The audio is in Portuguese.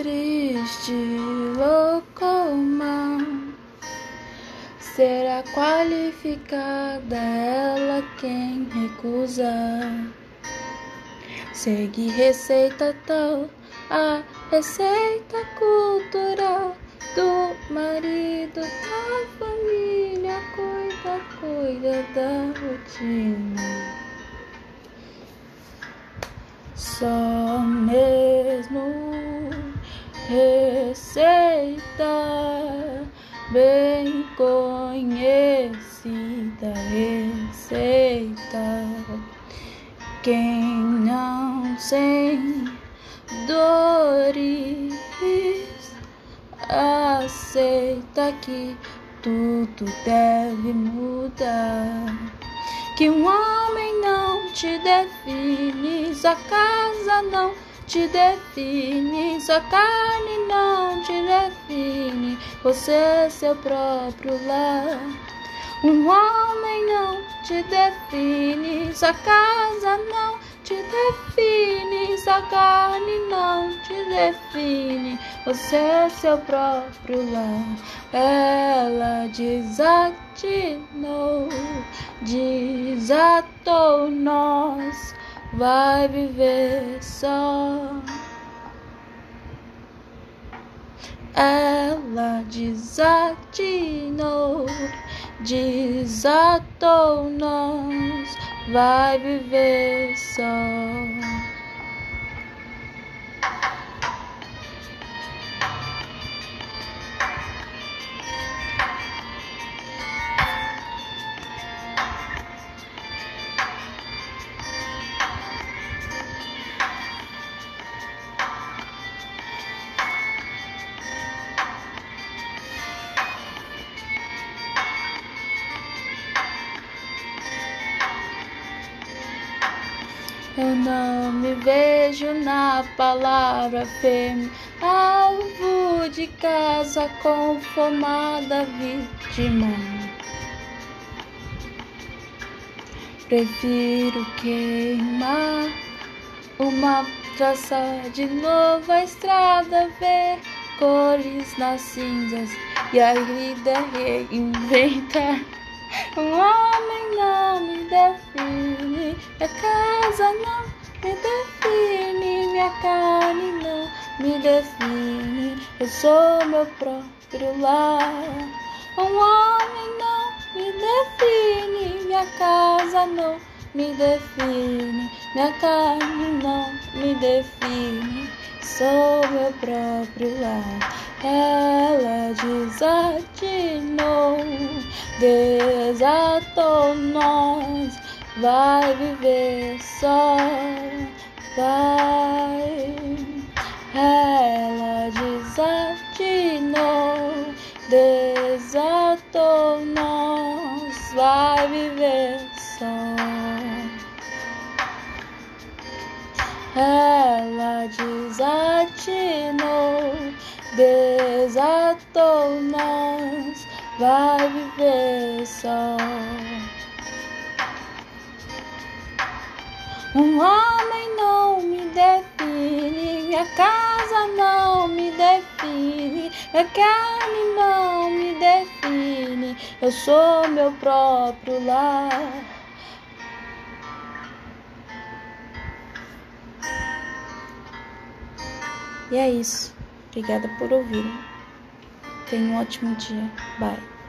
triste loucoma será qualificada ela quem recusar. Segue receita tal, a receita cultural do marido, da família, cuida, cuida da rotina. Só mesmo receita bem conhecida receita. Quem não sem dores aceita que tudo deve mudar. Que um homem não te define, sua casa não te define, sua carne não te define, você é seu próprio lar. Um homem não te define, sua casa não te define, sua carne não te define, você é seu próprio lar. Ela desatinou, desatou nós, vai viver só. Ela desatinou, desatou nós, vai viver só. Eu não me vejo na palavra fêmea, alvo de casa conformada vítima. Prefiro queimar uma traça de novo a estrada, ver cores nas cinzas e a vida reinventar. Um homem não me define, minha casa não me define, minha carne não me define. Eu sou meu próprio lar. Um homem não me define, minha casa não me define, minha carne não me define. Sou meu próprio lar. Ela desatinou, desatou nós, vai viver só, vai. Ela desatinou, desatou nós, vai viver só. Ela desatinou, desatou nós, vai viver só. Um homem não me define, minha casa não me define, minha carne não me define, eu sou meu próprio lar. E é isso. Obrigada por ouvir. Tenha um ótimo dia. Bye.